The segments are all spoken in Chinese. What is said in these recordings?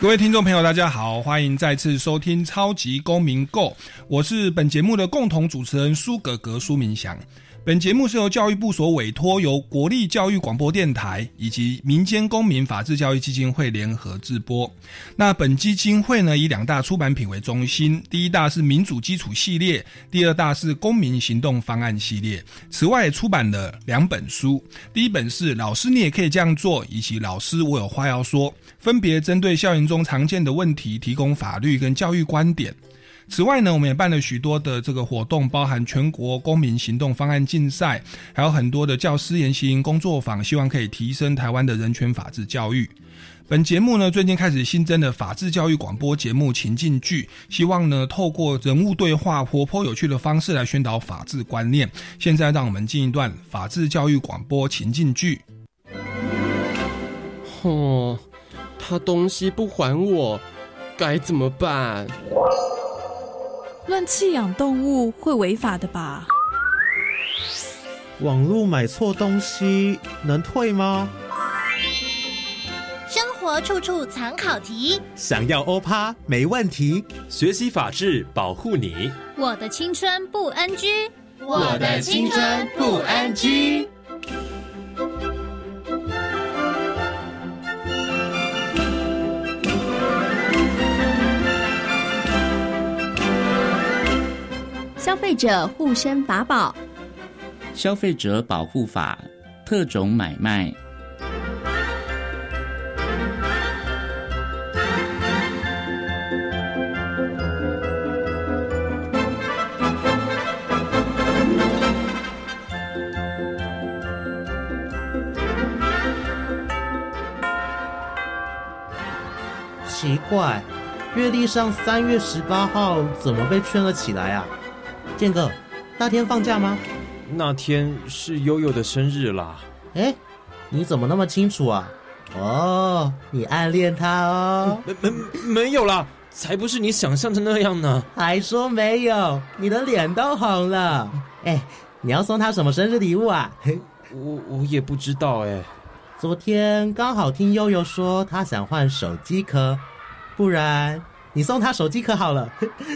各位听众朋友，大家好，欢迎再次收听《超级公民购》，我是本节目的共同主持人苏格格苏明祥。本节目是由教育部所委托，由国立教育广播电台以及民间公民法治教育基金会联合制播。那本基金会呢，以两大出版品为中心，第一大是民主基础系列，第二大是公民行动方案系列。此外，出版了两本书，第一本是《老师你也可以这样做》，以及《老师我有话要说》，分别针对校园中常见的问题，提供法律跟教育观点。此外呢，我们也办了许多的这个活动，包含全国公民行动方案竞赛，还有很多的教师研习工作坊，希望可以提升台湾的人权法治教育。本节目呢，最近开始新增的法治教育广播节目情境剧，希望呢透过人物对话、活泼有趣的方式来宣导法治观念。现在让我们进一段法治教育广播情境剧。哦，他东西不还我，该怎么办？乱弃养动物会违法的吧？网络买错东西能退吗？生活处处藏考题，想要欧趴没问题。学习法治，保护你。我的青春不 NG，我的青春不 NG。费者护身法宝，消费者保护法特种买卖。奇怪，月历上三月十八号怎么被圈了起来啊？健哥，那天放假吗？那天是悠悠的生日啦。哎，你怎么那么清楚啊？哦，你暗恋他哦？没没没有啦，才不是你想象的那样呢。还说没有，你的脸都红了。哎，你要送他什么生日礼物啊？我我也不知道哎。昨天刚好听悠悠说他想换手机壳，不然你送他手机壳好了。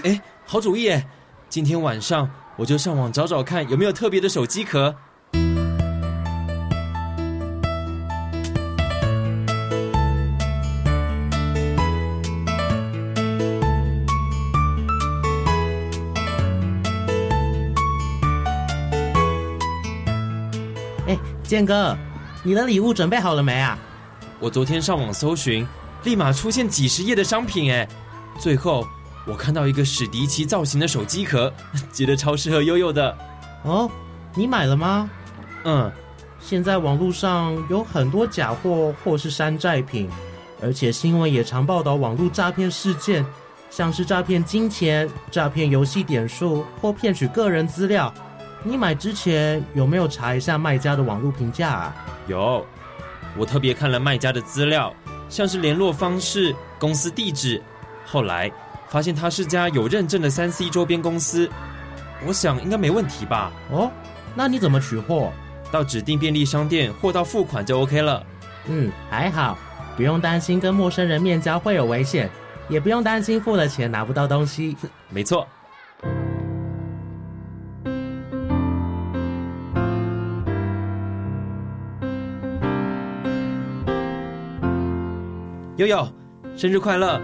哎，好主意哎！今天晚上我就上网找找看有没有特别的手机壳。哎，健哥，你的礼物准备好了没啊？我昨天上网搜寻，立马出现几十页的商品哎，最后。我看到一个史迪奇造型的手机壳，觉得超适合悠悠的。哦，你买了吗？嗯，现在网络上有很多假货或是山寨品，而且新闻也常报道网络诈骗事件，像是诈骗金钱、诈骗游戏点数或骗取个人资料。你买之前有没有查一下卖家的网络评价啊？有，我特别看了卖家的资料，像是联络方式、公司地址，后来。发现他是家有认证的三 C 周边公司，我想应该没问题吧？哦，那你怎么取货？到指定便利商店货到付款就 OK 了。嗯，还好，不用担心跟陌生人面交会有危险，也不用担心付了钱拿不到东西。没错。悠悠，生日快乐！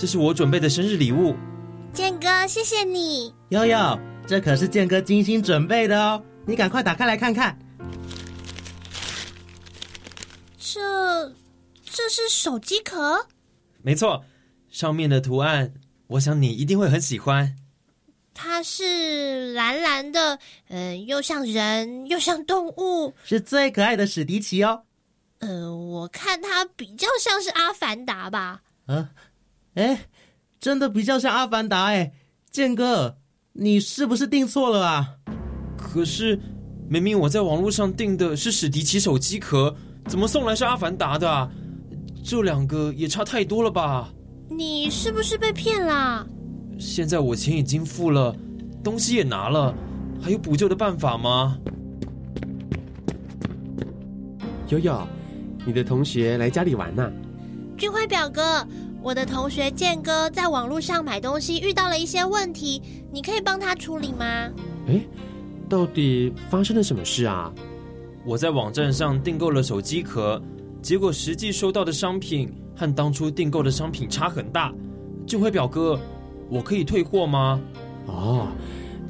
这是我准备的生日礼物，健哥，谢谢你。悠悠，这可是健哥精心准备的哦，你赶快打开来看看。这这是手机壳？没错，上面的图案，我想你一定会很喜欢。它是蓝蓝的，嗯，又像人又像动物，是最可爱的史迪奇哦。呃，我看它比较像是阿凡达吧。啊，哎，真的比较像阿凡达哎，建哥，你是不是订错了啊？可是明明我在网络上订的是史迪奇手机壳，怎么送来是阿凡达的啊？这两个也差太多了吧？你是不是被骗啦？现在我钱已经付了，东西也拿了，还有补救的办法吗？悠悠，你的同学来家里玩呐？俊辉表哥，我的同学建哥在网络上买东西遇到了一些问题，你可以帮他处理吗？哎，到底发生了什么事啊？我在网站上订购了手机壳，结果实际收到的商品和当初订购的商品差很大。俊辉表哥，我可以退货吗？哦，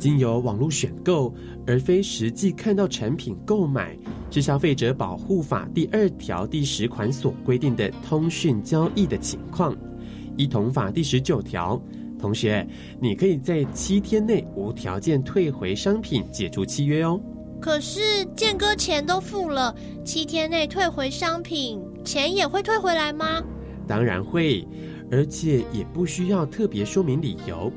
经由网络选购而非实际看到产品购买。是消费者保护法第二条第十款所规定的通讯交易的情况。一同法第十九条，同学，你可以在七天内无条件退回商品，解除契约哦。可是建哥钱都付了，七天内退回商品，钱也会退回来吗？当然会，而且也不需要特别说明理由。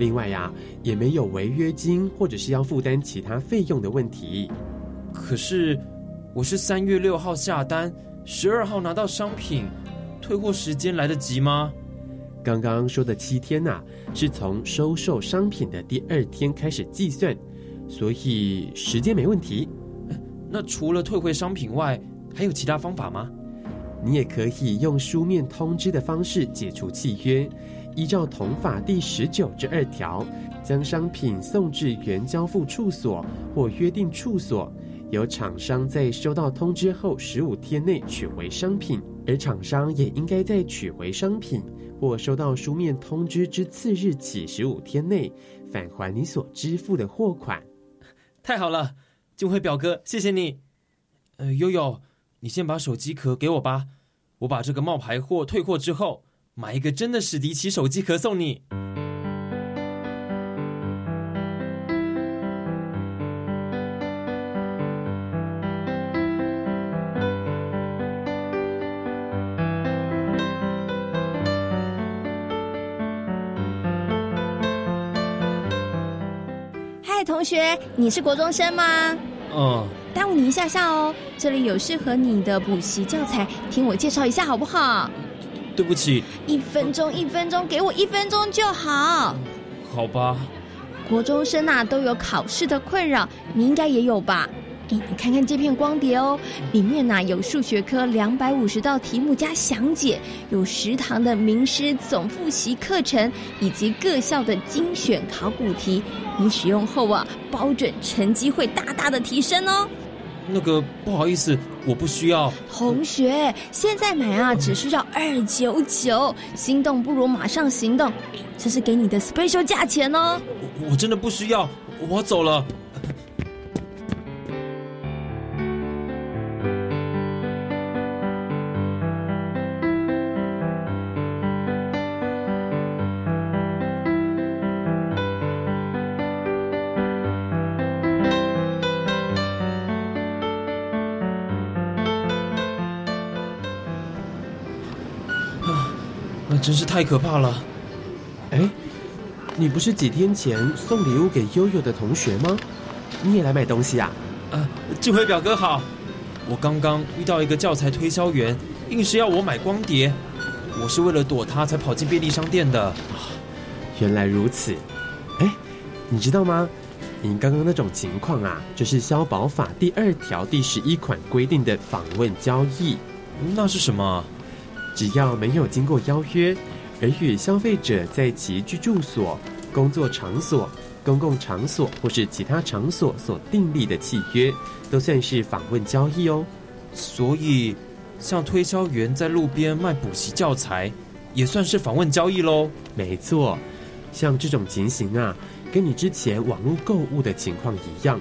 另外呀，也没有违约金或者是要负担其他费用的问题。可是，我是三月六号下单，十二号拿到商品，退货时间来得及吗？刚刚说的七天呐，是从收售商品的第二天开始计算，所以时间没问题。那除了退回商品外，还有其他方法吗？你也可以用书面通知的方式解除契约，依照同法第十九之二条，将商品送至原交付处所或约定处所。由厂商在收到通知后十五天内取回商品，而厂商也应该在取回商品或收到书面通知之次日起十五天内返还你所支付的货款。太好了，俊辉表哥，谢谢你。呃，悠悠，你先把手机壳给我吧，我把这个冒牌货退货之后，买一个真的史迪奇手机壳送你。嗨同学，你是国中生吗？嗯。耽误你一下下哦，这里有适合你的补习教材，听我介绍一下好不好？对不起。一分钟，一分钟，给我一分钟就好。好吧。国中生啊，都有考试的困扰，你应该也有吧？你看看这片光碟哦，里面呐有数学科两百五十道题目加详解，有食堂的名师总复习课程，以及各校的精选考古题。你使用后啊，保准成绩会大大的提升哦。那个不好意思，我不需要。同学，现在买啊只需要二九九，心动不如马上行动，这是给你的 special 价钱哦。我真的不需要，我走了。真是太可怕了！哎，你不是几天前送礼物给悠悠的同学吗？你也来买东西啊？啊，这位表哥好！我刚刚遇到一个教材推销员，硬是要我买光碟，我是为了躲他才跑进便利商店的。原来如此！哎，你知道吗？你刚刚那种情况啊，就是消保法第二条第十一款规定的访问交易。那是什么？只要没有经过邀约，而与消费者在其居住所、工作场所、公共场所或是其他场所所订立的契约，都算是访问交易哦。所以，像推销员在路边卖补习教材，也算是访问交易喽。没错，像这种情形啊，跟你之前网络购物的情况一样，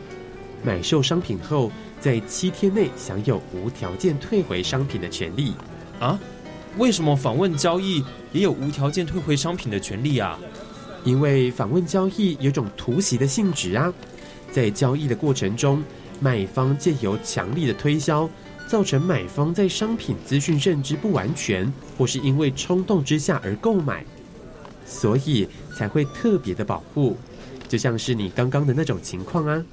买受商品后，在七天内享有无条件退回商品的权利啊。为什么访问交易也有无条件退回商品的权利啊？因为访问交易有种突袭的性质啊，在交易的过程中，卖方借由强力的推销，造成买方在商品资讯认知不完全，或是因为冲动之下而购买，所以才会特别的保护。就像是你刚刚的那种情况啊！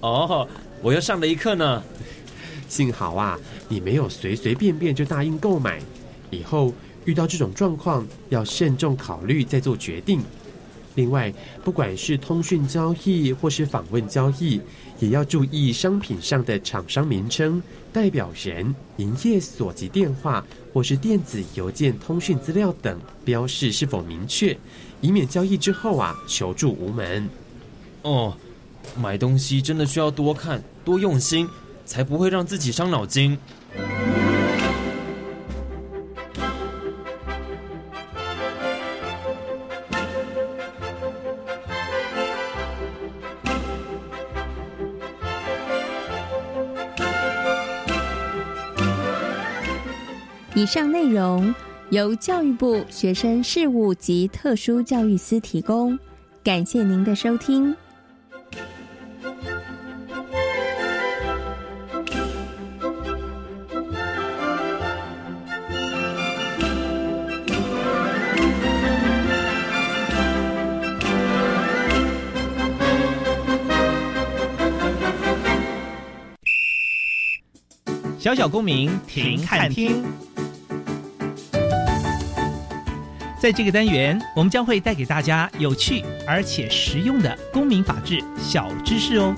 哦，我又上了一课呢。幸好啊，你没有随随便便就答应购买，以后遇到这种状况要慎重考虑再做决定。另外，不管是通讯交易或是访问交易，也要注意商品上的厂商名称、代表人、营业所及电话或是电子邮件通讯资料等标示是否明确，以免交易之后啊求助无门。哦，买东西真的需要多看、多用心，才不会让自己伤脑筋。上内容由教育部学生事务及特殊教育司提供，感谢您的收听。小小公民停看听。在这个单元，我们将会带给大家有趣而且实用的公民法治小知识哦。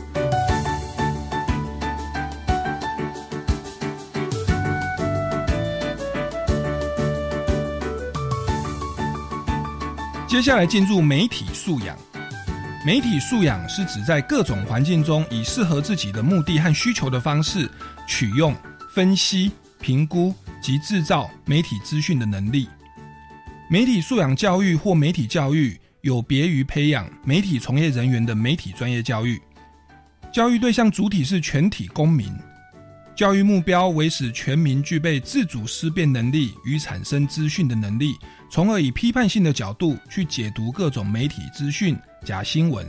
接下来进入媒体素养。媒体素养是指在各种环境中，以适合自己的目的和需求的方式取用、分析、评估及制造媒体资讯的能力。媒体素养教育或媒体教育有别于培养媒体从业人员的媒体专业教育，教育对象主体是全体公民，教育目标为使全民具备自主思辨能力与产生资讯的能力，从而以批判性的角度去解读各种媒体资讯、假新闻。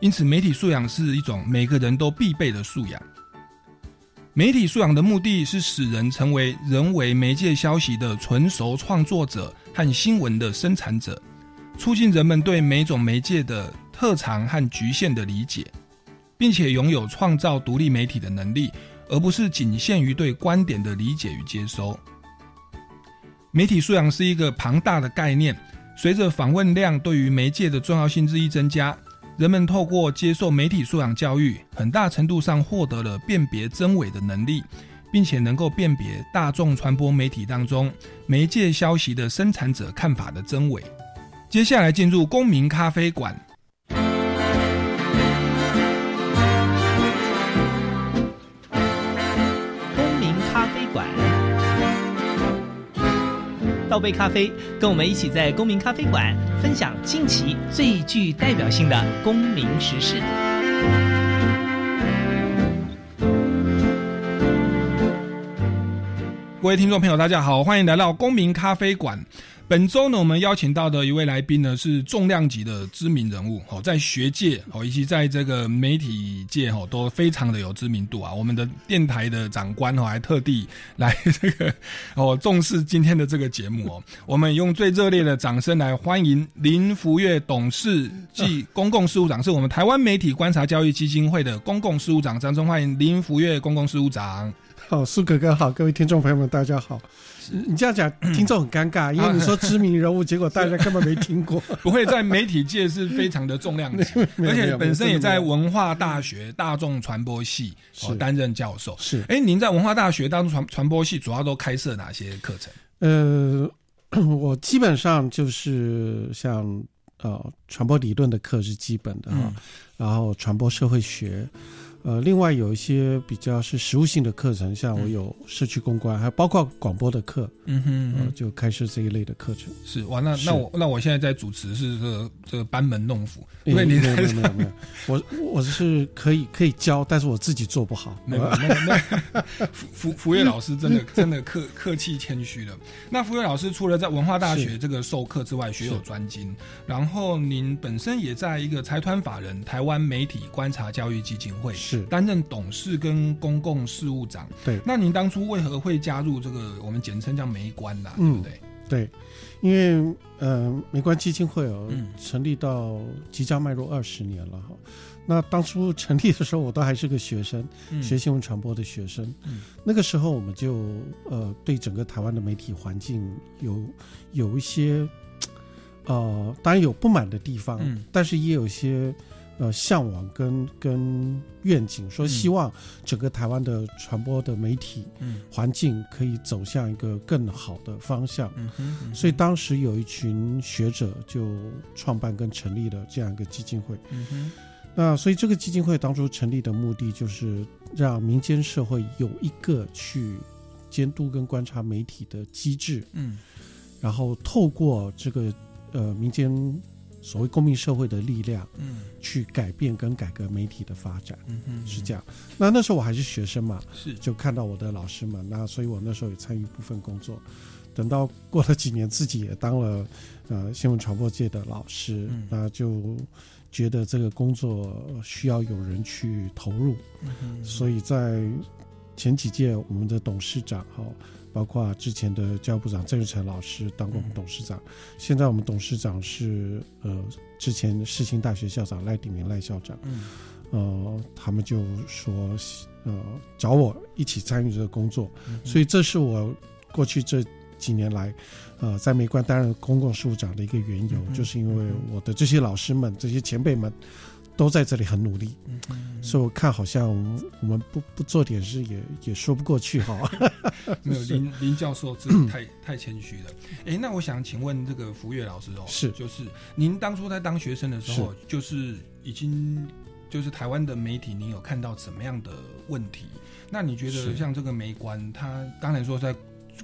因此，媒体素养是一种每个人都必备的素养。媒体素养的目的是使人成为人为媒介消息的纯熟创作者和新闻的生产者，促进人们对每种媒介的特长和局限的理解，并且拥有创造独立媒体的能力，而不是仅限于对观点的理解与接收。媒体素养是一个庞大的概念，随着访问量对于媒介的重要性日益增加。人们透过接受媒体素养教育，很大程度上获得了辨别真伪的能力，并且能够辨别大众传播媒体当中媒介消息的生产者看法的真伪。接下来进入公民咖啡馆。倒杯咖啡，跟我们一起在公民咖啡馆分享近期最具代表性的公民时事。各位听众朋友，大家好，欢迎来到公民咖啡馆。本周呢，我们邀请到的一位来宾呢，是重量级的知名人物哦，在学界哦，以及在这个媒体界哦，都非常的有知名度啊。我们的电台的长官哦，还特地来 这个哦，重视今天的这个节目哦。我们用最热烈的掌声来欢迎林福月董事暨公共事务长，是我们台湾媒体观察教育基金会的公共事务长。掌声欢迎林福月公共事务长。好，苏哥哥好，各位听众朋友们，大家好。你这样讲，听众很尴尬，因为你说知名人物，结果大家根本没听过。不会在媒体界是非常的重量级，而且本身也在文化大学大众传播系哦担任教授。是，哎，您在文化大学大众传传播系主要都开设哪些课程？呃，我基本上就是像呃传播理论的课是基本的哈，然后传播社会学。呃，另外有一些比较是实务性的课程，像我有社区公关，还包括广播的课，嗯哼，呃，就开设这一类的课程。是哇，那那我那我现在在主持是这个这个班门弄斧，因为你没有没有没有，我我是可以可以教，但是我自己做不好。没有没有没有，福福福月老师真的 真的客客气谦虚的。那福月老师除了在文化大学这个授课之外，学有专精，然后您本身也在一个财团法人台湾媒体观察教育基金会。是。是担任董事跟公共事务长。对，那您当初为何会加入这个我们简称叫梅关啦？嗯对不对？对，因为呃，梅关基金会哦，成立到即将迈入二十年了哈。那当初成立的时候，我都还是个学生，嗯学新闻传播的学生。嗯那个时候，我们就呃，对整个台湾的媒体环境有有一些呃，当然有不满的地方，嗯但是也有一些呃向往跟跟愿景，说希望整个台湾的传播的媒体嗯。环境可以走向一个更好的方向。所以当时有一群学者就创办跟成立了这样一个基金会。嗯，那所以这个基金会当初成立的目的就是让民间社会有一个去监督跟观察媒体的机制，嗯。然后透过这个呃民间所谓公民社会的力量，嗯。去改变跟改革媒体的发展，嗯嗯，是这样。那那时候我还是学生嘛，是。就看到我的老师们，那所以我那时候也参与部分工作。等到过了几年，自己也当了呃新闻传播界的老师，嗯。那就觉得这个工作需要有人去投入，嗯所以在前几届我们的董事长哈，包括之前的教育部长郑玉成老师当过我们董事长，现在我们董事长是呃之前世新大学校长赖鼎明赖校长，嗯。呃，他们就说呃找我一起参与这个工作，嗯所以这是我过去这几年来，呃，在美关担任公共事务长的一个缘由，嗯就是因为我的这些老师们、这些前辈们都在这里很努力，嗯哼所以我看好像我们不不做点事也也说不过去哈。没有 林林教授真的太太谦虚了。哎，那我想请问这个福月老师哦，是就是您当初在当学生的时候，就是已经就是台湾的媒体，您有看到怎么样的问题？那你觉得像这个媒关，他当然说在。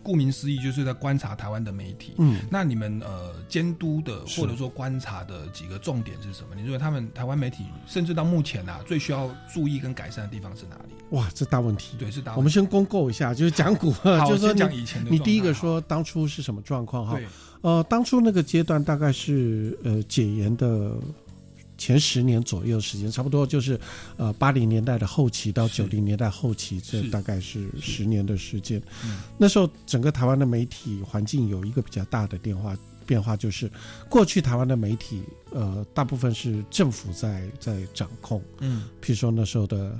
顾名思义，就是在观察台湾的媒体。嗯那你们呃监督的或者说观察的几个重点是什么？你认为他们台湾媒体甚至到目前啊，最需要注意跟改善的地方是哪里？哇，这大问题。对，是大问题。我们先公购一下，就是讲股，就是讲以前的你第一个说当初是什么状况哈对？呃，当初那个阶段大概是呃解严的前十年左右时间，差不多就是呃八零年代的后期到九零年代后期，这大概是十年的时间。嗯那时候整个台湾的媒体环境有一个比较大的变化。变化就是，过去台湾的媒体，呃，大部分是政府在在掌控，嗯譬如说那时候的，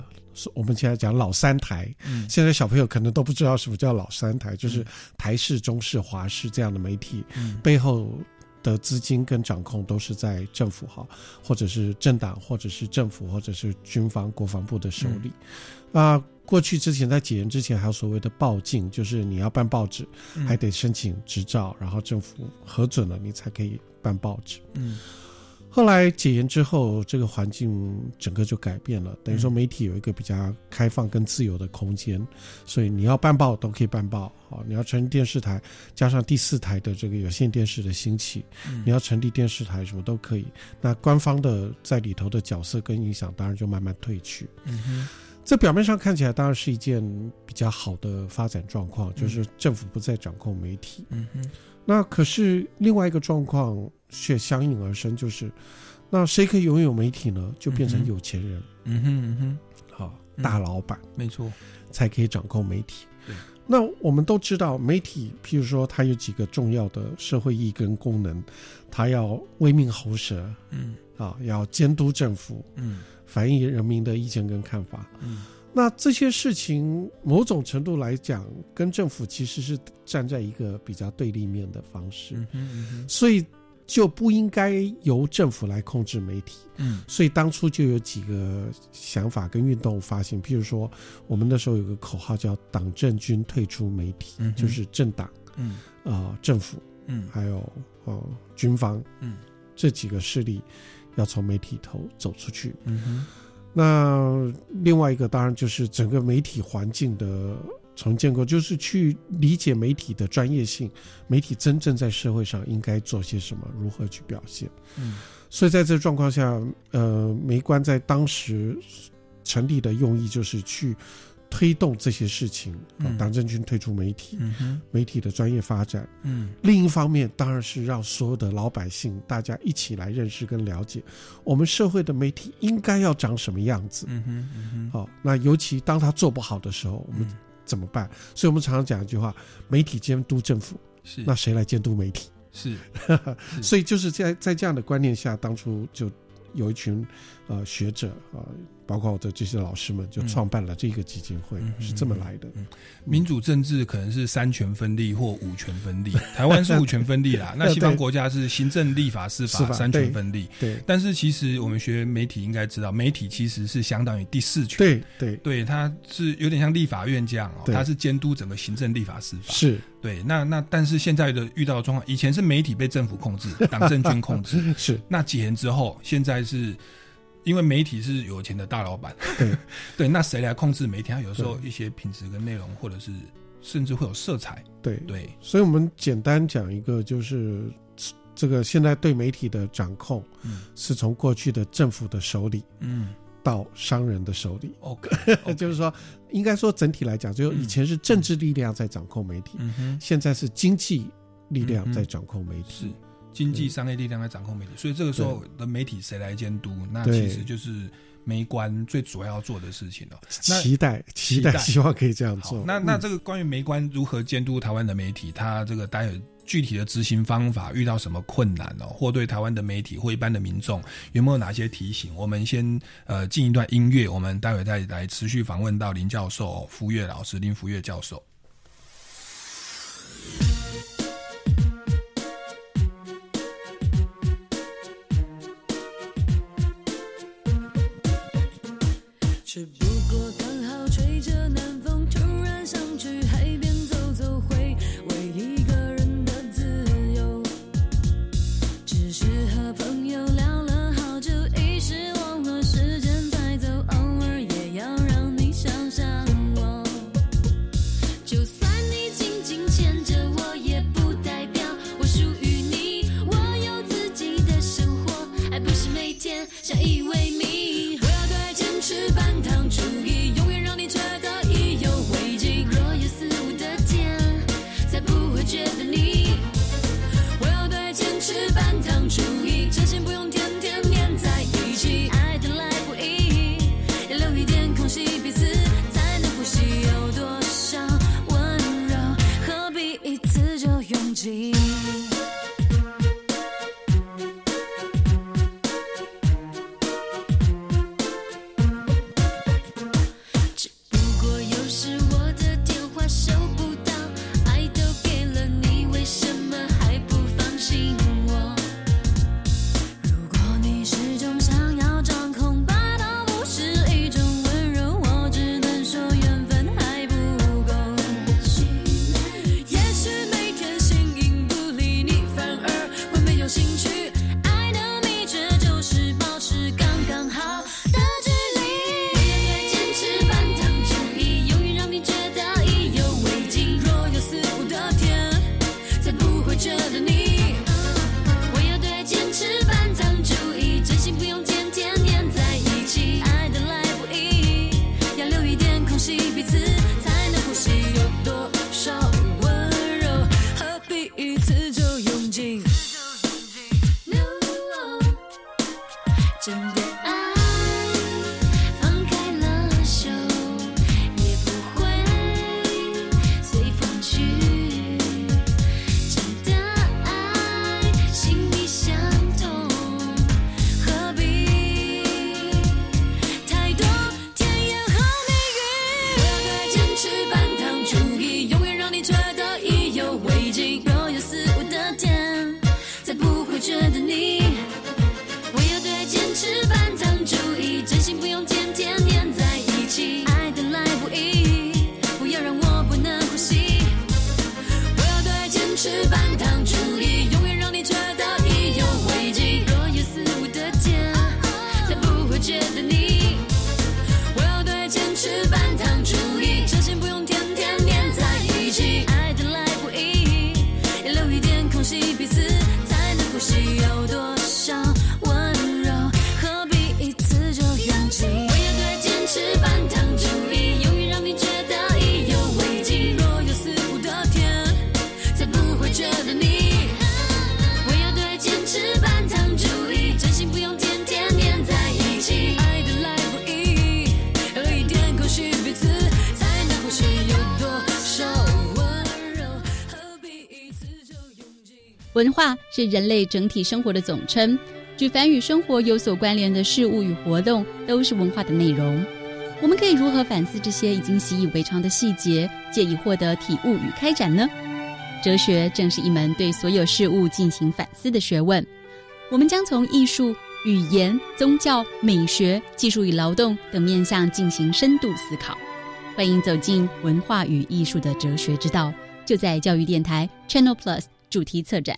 我们现在讲老三台，嗯现在小朋友可能都不知道什么叫老三台，就是台视、中视、华视这样的媒体，嗯背后的资金跟掌控都是在政府哈，或者是政党，或者是政府，或者是军方、国防部的手里。啊、过去之前在解严之前，还有所谓的报禁，就是你要办报纸，嗯还得申请执照，然后政府核准了，你才可以办报纸。嗯后来解严之后，这个环境整个就改变了，等于说媒体有一个比较开放跟自由的空间，所以你要办报都可以办报，好，你要成立电视台，加上第四台的这个有线电视的兴起，嗯你要成立电视台什么都可以。那官方的在里头的角色跟影响，当然就慢慢退去。嗯哼这表面上看起来当然是一件比较好的发展状况，就是政府不再掌控媒体。嗯哼那可是另外一个状况却相应而生，就是那谁可以拥有媒体呢？就变成有钱人，嗯哼嗯哼，好、嗯。大老板。没错，才可以掌控媒体。对，那我们都知道，媒体譬如说它有几个重要的社会意义跟功能，它要威命喉舌嗯。啊，要监督政府，嗯。反映人民的意见跟看法。嗯那这些事情，某种程度来讲，跟政府其实是站在一个比较对立面的方式，嗯所以就不应该由政府来控制媒体。嗯。所以当初就有几个想法跟运动发行，譬如说，我们那时候有个口号叫“党政军退出媒体”，嗯就是政党、嗯。呃政府嗯。还有呃军方嗯。这几个势力要从媒体头走出去。嗯哼那另外一个当然就是整个媒体环境的重建构，就是去理解媒体的专业性，媒体真正在社会上应该做些什么，如何去表现。嗯所以在这状况下，呃，媒关在当时成立的用意就是去推动这些事情，啊，党政军推出媒体，媒体的专业发展。嗯，另一方面当然是让所有的老百姓大家一起来认识跟了解我们社会的媒体应该要长什么样子。嗯哼，嗯哼，好，那尤其当他做不好的时候，我们怎么办？所以我们常常讲一句话：媒体监督政府，是那谁来监督媒体？是，所以就是在在这样的观念下，当初就有一群呃学者啊。包括我的这些老师们，就创办了这个基金会，是这么来的。民主政治可能是三权分立或五权分立，台湾是五权分立啦。那西方国家是行政、立法、司法三权分立。对，但是其实我们学媒体应该知道，媒体其实是相当于第四权。对对对，它是有点像立法院这样哦，它是监督整个行政、立法、司法。是对。那那但是现在的遇到的状况，以前是媒体被政府控制，党政军控制。是。那几年之后，现在是。因为媒体是有钱的大老板，对 对，那谁来控制媒体？它有时候一些品质跟内容，或者是甚至会有色彩，对对。所以我们简单讲一个，就是这个现在对媒体的掌控，嗯，是从过去的政府的手里，嗯，到商人的手里。OK，就是说，应该说整体来讲，就以前是政治力量在掌控媒体，现在是经济力量在掌控媒体。是。经济商业力量来掌控媒体，所以这个时候的媒体谁来监督？那其实就是媒官最主要要做的事情了。期待，期待，希望可以这样做。那那这个关于媒官如何监督台湾的媒体，他这个待会具体的执行方法遇到什么困难哦，或对台湾的媒体或一般的民众有没有哪些提醒？我们先呃进一段音乐，我们待会再来持续访问到林教授、福岳老师、林福岳教授。文化是人类整体生活的总称，举凡与生活有所关联的事物与活动，都是文化的内容。我们可以如何反思这些已经习以为常的细节，借以获得体悟与开展呢？哲学正是一门对所有事物进行反思的学问。我们将从艺术、语言、宗教、美学、技术与劳动等面向进行深度思考。欢迎走进文化与艺术的哲学之道，就在教育电台 Channel Plus 主题策展。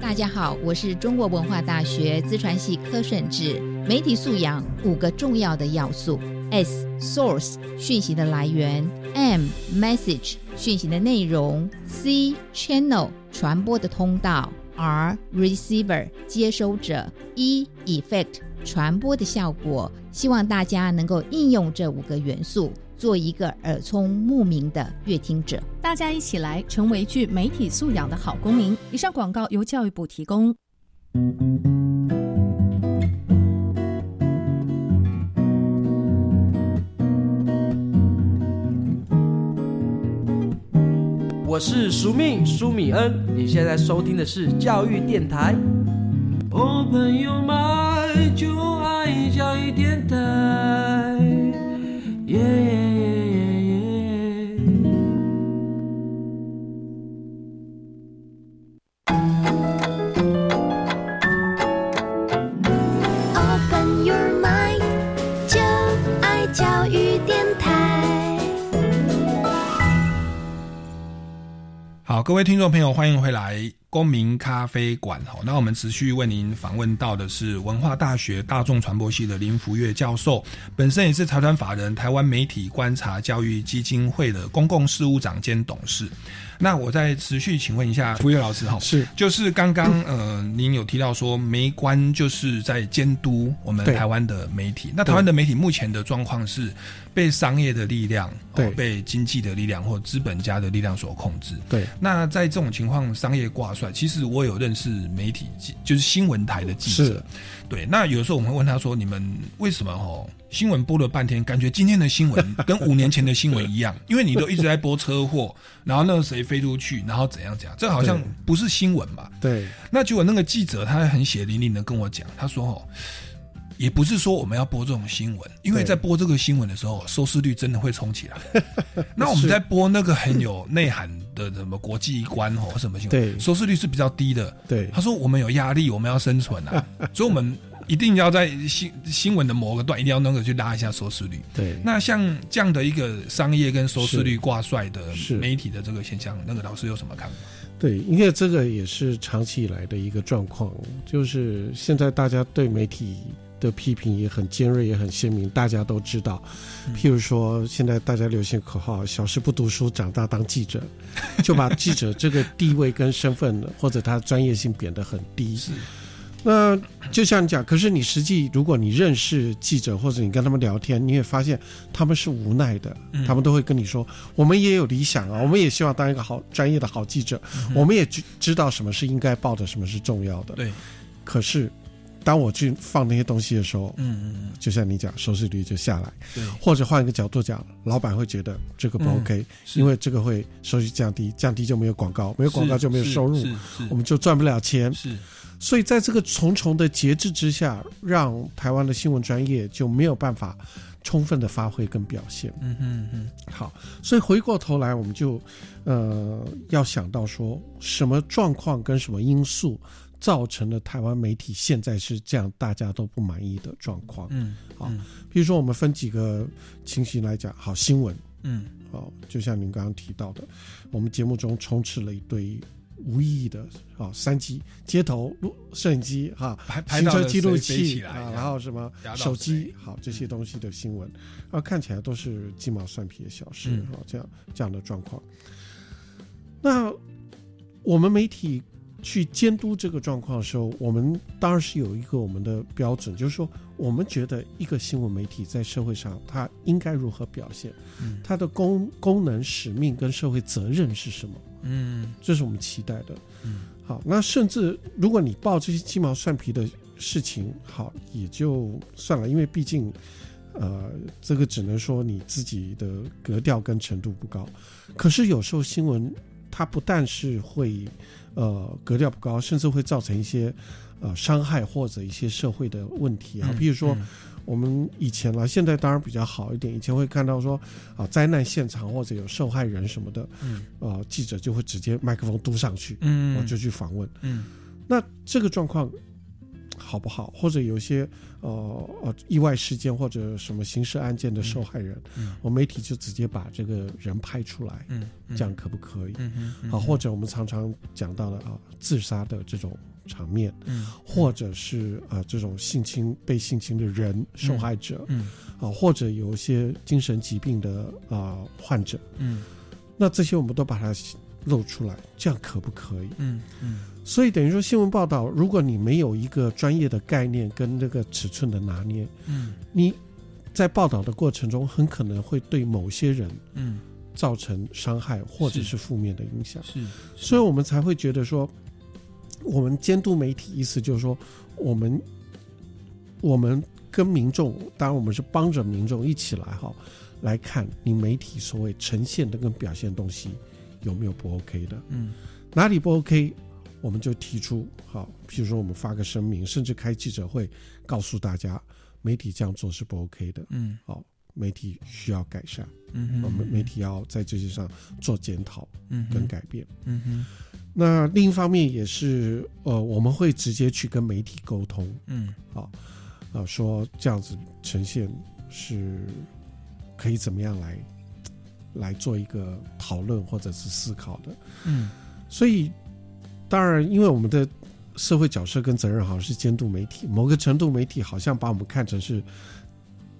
大家好，我是中国文化大学资传系柯顺志。媒体素养五个重要的要素。：S source 讯息的来源，M message 讯息的内容，C channel 传播的通道，R receiver 接收者，E effect 传播的效果。希望大家能够应用这五个元素，做一个耳聪目明的乐听者。大家一起来成为具媒体素养的好公民。以上广告由教育部提供。我是苏命苏米恩，你现在收听的是教育电台。Open your mind，就爱教育电台。耶耶耶耶耶。Open your mind，就爱教育电台。好，各位听众朋友，欢迎回来公民咖啡馆。好，那我们持续为您访问到的是文化大学大众传播系的林福月教授，本身也是财团法人台湾媒体观察教育基金会的公共事务长兼董事。那我再持续请问一下福月老师哈，是就是刚刚呃，您有提到说媒观就是在监督我们台湾的媒体，那台湾的媒体目前的状况是被商业的力量、对哦、被经济的力量或资本家的力量所控制。对，那在这种情况，商业挂帅，其实我有认识媒体记，就是新闻台的记者是。对，那有时候我们会问他说：“你们为什么哦？新闻播了半天，感觉今天的新闻 跟五年前的新闻一样，因为你都一直在播车祸，然后那个谁飞出去，然后怎样怎样，这好像不是新闻嘛？对，那结果那个记者他很血淋淋的跟我讲，他说哦，也不是说我们要播这种新闻，因为在播这个新闻的时候，收视率真的会冲起来。那我们在播那个很有内涵的什么国际观哦什么新闻，对收视率是比较低的。对他说我们有压力，我们要生存啊，所以我们一定要在新新闻的某个段一定要能够去拉一下收视率。对那像这样的一个商业跟收视率是挂帅的是媒体的这个现象，那个老师有什么看法？对，因为这个也是长期以来的一个状况，就是现在大家对媒体的批评也很尖锐，也很鲜明，大家都知道。譬如说，现在大家流行口号“小时不读书，长大当记者”，就把记者这个地位跟身份或者他专业性贬得很低。是。那就像你讲，可是你实际如果你认识记者或者你跟他们聊天，你也发现他们是无奈的，嗯他们都会跟你说，我们也有理想啊，我们也希望当一个好专业的好记者，嗯我们也知知道什么是应该报的，什么是重要的。对。可是当我去放那些东西的时候，嗯嗯嗯，就像你讲，收视率就下来。对或者换一个角度讲，老板会觉得这个不嗯 OK，、是因为这个会收视降低，降低就没有广告，没有广告就没有收入我们就赚不了钱。是。所以在这个重重的节制之下，让台湾的新闻专业就没有办法充分的发挥跟表现。嗯嗯嗯，好，所以回过头来，我们就呃要想到说，什么状况跟什么因素造成了台湾媒体现在是这样大家都不满意的状况。嗯，好，比如说我们分几个情形来讲，好，新闻，嗯，哦，就像您刚刚提到的，我们节目中充斥了一堆。无意义的啊，三机街头录摄影机哈拍，行车记录器啊，然后什么手机好这些东西的新闻，然后看起来都是鸡毛蒜皮的小事嗯啊，这样这样的状况。那我们媒体去监督这个状况的时候，我们当然是有一个我们的标准，就是说，我们觉得一个新闻媒体在社会上它应该如何表现，嗯它的功功能、使命跟社会责任是什么，嗯这是我们期待的。嗯，好，那甚至如果你报这些鸡毛蒜皮的事情，好也就算了，因为毕竟，呃，这个只能说你自己的格调跟程度不高。可是有时候新闻它不但是会，呃，格调不高，甚至会造成一些呃伤害或者一些社会的问题啊，嗯比如说。嗯我们以前了，现在当然比较好一点。以前会看到说，啊，灾难现场或者有受害人什么的，嗯，呃，记者就会直接麦克风嘟上去，嗯我就去访问，嗯，那这个状况好不好？或者有些呃呃意外事件或者什么刑事案件的受害人，嗯。我媒体就直接把这个人拍出来，嗯嗯。这样可不可以？嗯哼嗯好，或者我们常常讲到的啊，自杀的这种场面，嗯或者是呃这种性侵被性侵的人受害者，嗯啊，或者有一些精神疾病的啊患者，嗯。那这些我们都把它露出来，这样可不可以？嗯嗯所以等于说，新闻报道，如果你没有一个专业的概念跟那个尺寸的拿捏，嗯。你在报道的过程中，很可能会对某些人嗯。造成伤害或者是是负面的影响。是，所以我们才会觉得说，我们监督媒体，意思就是说，我们我们跟民众，当然我们是帮着民众一起来哈，来看你媒体所谓呈现的跟表现的东西有没有不 OK 的，嗯。哪里不 OK，我们就提出好，譬如说我们发个声明，甚至开记者会告诉大家，媒体这样做是不 OK 的，嗯。好，媒体需要改善，嗯哼。我们媒体要在这些上做检讨嗯跟改变，嗯哼。那另一方面也是，呃，我们会直接去跟媒体沟通，嗯，好，啊，说这样子呈现是可以怎么样来来做一个讨论或者是思考的，嗯。所以当然，因为我们的社会角色跟责任好像是监督媒体，某个程度媒体好像把我们看成是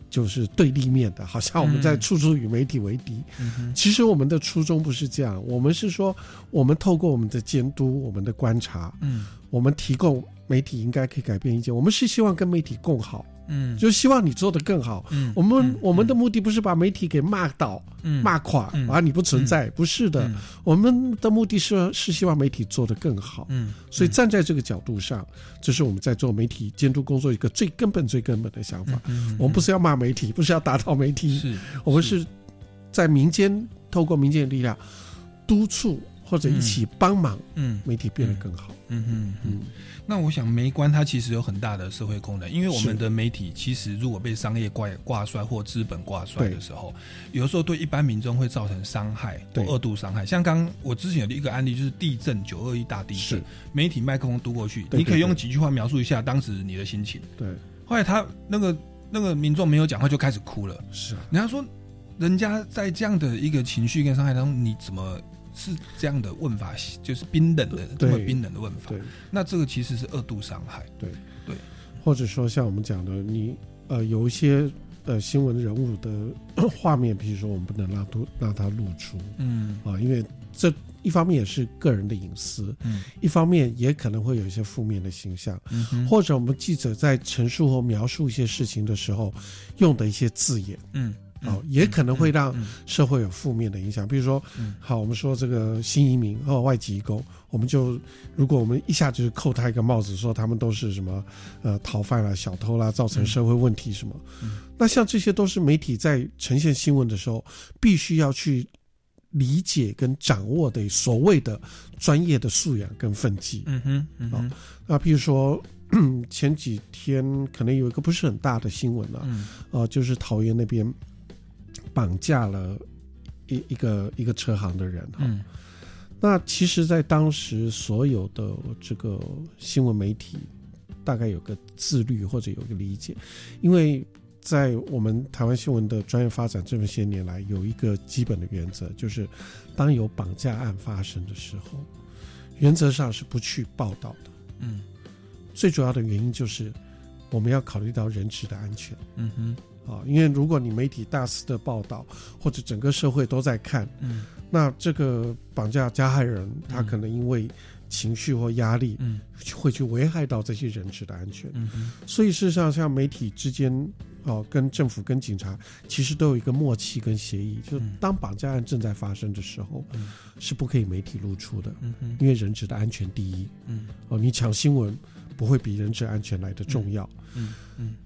就是对立面的，好像我们在嗯处处与媒体为敌。其实我们的初衷不是这样，我们是说，我们透过我们的监督、我们的观察，嗯我们提供媒体应该可以改变意见。我们是希望跟媒体共好，嗯就希望你做的更好。嗯我们、我们的目的不是把媒体给骂倒、嗯骂垮，嗯啊，你不存在，不是的。嗯我们的目的是是希望媒体做得更好。嗯所以站在这个角度上，这是我们在做媒体监督工作一个最根本、最根本的想法。嗯我们不是要骂媒体，不是要打倒媒体，是我们是在民间透过民间的力量督促或者一起帮忙，嗯。媒体变得更好。嗯。哼嗯，那我想媒观它其实有很大的社会功能，因为我们的媒体其实如果被商业挂挂帅或资本挂帅的时候，有的时候对一般民众会造成伤害或对二度伤害。像刚我之前有一个案例，就是地震九二一大地震，媒体麦克风嘟过去，你可以用几句话描述一下当时你的心情。对，后来他那个那个民众没有讲话就开始哭了，是啊，人家说人家在这样的一个情绪跟伤害当中，你怎么？是这样的问法，就是冰冷的这么冰冷的问法。对，那这个其实是二度伤害。对。对，或者说像我们讲的，你呃有一些呃新闻人物的 画面，比如说我们不能让都让它露出，嗯。啊，因为这一方面也是个人的隐私，嗯，一方面也可能会有一些负面的形象，嗯或者我们记者在陈述或描述一些事情的时候用的一些字眼，嗯。哦，也可能会让社会有负面的影响。比如说，好，我们说这个新移民和外籍移工，我们就如果我们一下就扣他一个帽子，说他们都是什么呃逃犯啦、小偷啦，造成社会问题什么，那像这些都是媒体在呈现新闻的时候必须要去理解跟掌握的所谓的专业的素养跟分际。嗯哼，嗯哼，那比如说。前几天可能有一个不是很大的新闻啊，嗯，呃，就是桃园那边绑架了一一个一个车行的人哈。嗯，那其实，在当时所有的这个新闻媒体，大概有个自律或者有个理解，因为在我们台湾新闻的专业发展这么些年来，有一个基本的原则，就是当有绑架案发生的时候，原则上是不去报道的。嗯，最主要的原因就是我们要考虑到人质的安全。嗯哼。啊，因为如果你媒体大肆的报道，或者整个社会都在看，嗯，那这个绑架加害人他可能因为情绪或压力，嗯，会去危害到这些人质的安全。嗯，所以事实上，像媒体之间，哦，跟政府、跟警察，其实都有一个默契跟协议，就是当绑架案正在发生的时候，嗯。是不可以媒体露出的，嗯因为人质的安全第一。嗯，哦，你抢新闻不会比人质安全来的重要。嗯。嗯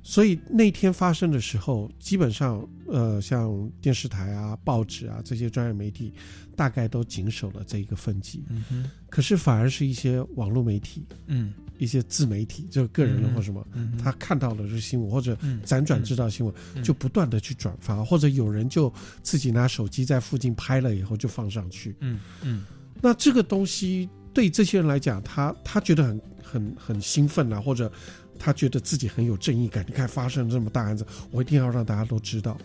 所以那天发生的时候，基本上，呃，像电视台啊、报纸啊这些专业媒体，大概都谨守了这一个分级。嗯哼，可是反而是一些网络媒体，嗯，一些自媒体，就个人或什么，嗯。他看到了这新闻或者嗯。辗转知道新闻，嗯。就不断的去转发，或者有人就自己拿手机在附近拍了以后就放上去。嗯嗯。那这个东西对这些人来讲，他他觉得很很很兴奋啊，或者他觉得自己很有正义感。你看发生这么大案子，我一定要让大家都知道。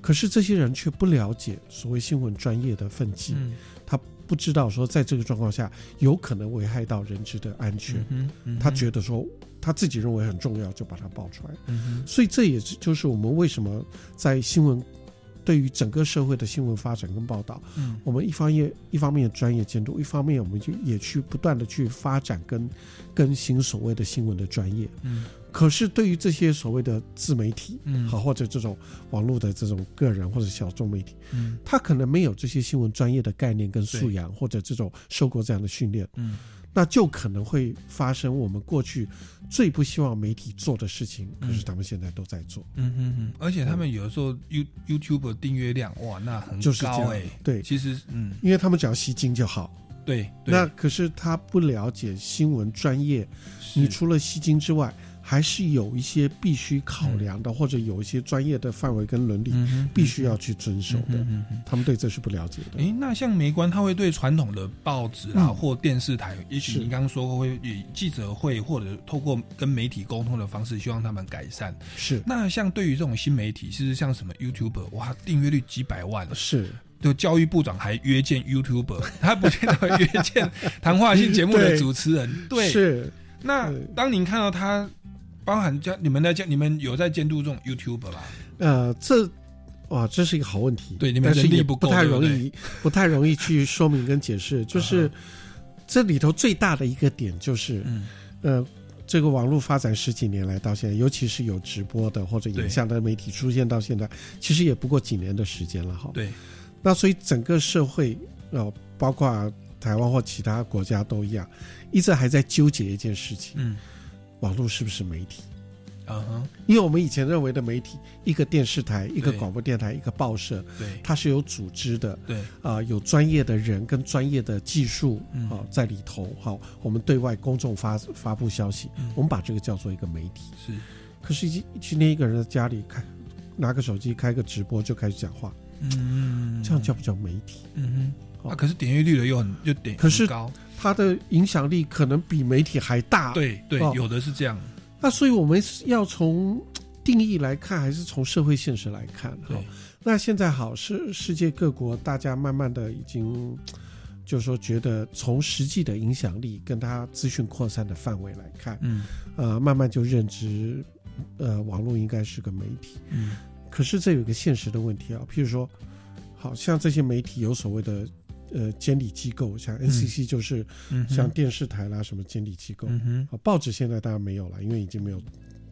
可是这些人却不了解所谓新闻专业的分际，嗯他不知道说在这个状况下有可能危害到人质的安全。嗯嗯他觉得说他自己认为很重要，就把它爆出来。嗯所以这也是就是我们为什么在新闻对于整个社会的新闻发展跟报道，嗯。我们一方面一方面专业监督，一方面我们就也去不断的去发展跟更新所谓的新闻的专业。嗯。可是对于这些所谓的自媒体，嗯。好或者这种网络的这种个人或者小众媒体，嗯。他可能没有这些新闻专业的概念跟素养，或者这种受过这样的训练，嗯那就可能会发生我们过去最不希望媒体做的事情，可是他们现在都在做。嗯嗯嗯，而且他们有的时候 You YouTube 订阅量哇，那很高哎、对其实嗯，因为他们只要吸睛就好。对，对那可是他不了解新闻专业，你除了吸睛之外，还是有一些必须考量的，或者有一些专业的范围跟伦理必须要去遵守的。嗯他们对这是不了解的。诶，那像梅关，他会对传统的报纸啊、嗯或电视台，也许是你刚刚说过会以记者会或者透过跟媒体沟通的方式，希望他们改善。是那像对于这种新媒体，其实像什么 YouTube，哇，订阅率几百万，是。就教育部长还约见 YouTuber，他不见得会约见谈话性节目的 主持人。对，是。那当您看到他，包含家你们在监，你们有在监督这种 YouTuber 吧？呃，这哇，这是一个好问题。对你们人力不够太容易，不太容易去说明跟解释。就是这里头最大的一个点就是，嗯呃。这个网络发展十几年来到现在，尤其是有直播的或者影像的媒体出现到现在，其实也不过几年的时间了哈。对，那所以整个社会呃，包括台湾或其他国家都一样，一直还在纠结一件事情：嗯，网络是不是媒体？啊哼，因为我们以前认为的媒体，一个电视台、一个广播电台、一个报社，对。它是有组织的，对。啊、有专业的人跟专业的技术嗯。啊、在里头。好，我们对外公众发发布消息，我们把这个叫做一个媒体。是，可是今今天一个人在家里开拿个手机开个直播就开始讲话，嗯，这样叫不叫媒体？嗯哼，啊，可是点阅率的又很又点可是高，它的影响力可能比媒体还大。对对，哦有的是这样。那所以我们要从定义来看，还是从社会现实来看？对哈，那现在好，是世界各国大家慢慢的已经，就是说觉得从实际的影响力跟它资讯扩散的范围来看，嗯，呃，慢慢就认知，呃，网络应该是个媒体。嗯，可是这有一个现实的问题啊，譬如说，好像这些媒体有所谓的。呃，监理机构像 NCC 就是像电视台啦，什么监理机构，嗯报纸现在当然没有了，因为已经没有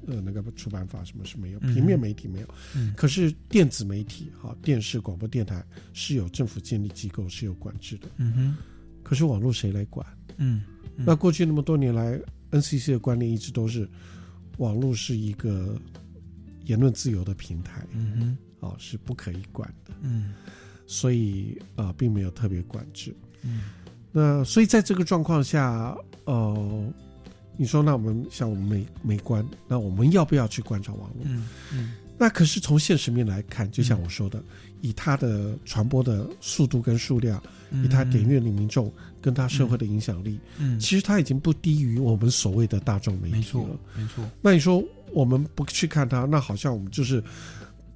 呃那个出版法什么是没有，平面媒体没有，嗯。可是电子媒体哈，电视、广播电台是有政府监理机构是有管制的，嗯哼，可是网络谁来管？嗯，嗯。那过去那么多年来，NCC 的观念一直都是网络是一个言论自由的平台，嗯哼，哦，是不可以管的，嗯所以啊、呃并没有特别管制。嗯那所以在这个状况下，呃，你说那我们像我们没没关，那我们要不要去关照网络？嗯嗯那可是从现实面来看，就像我说的，以它的传播的速度跟数量，嗯以它点阅的民众跟它社会的影响力，嗯其实它已经不低于我们所谓的大众媒体了。没错没错。那你说我们不去看它，那好像我们就是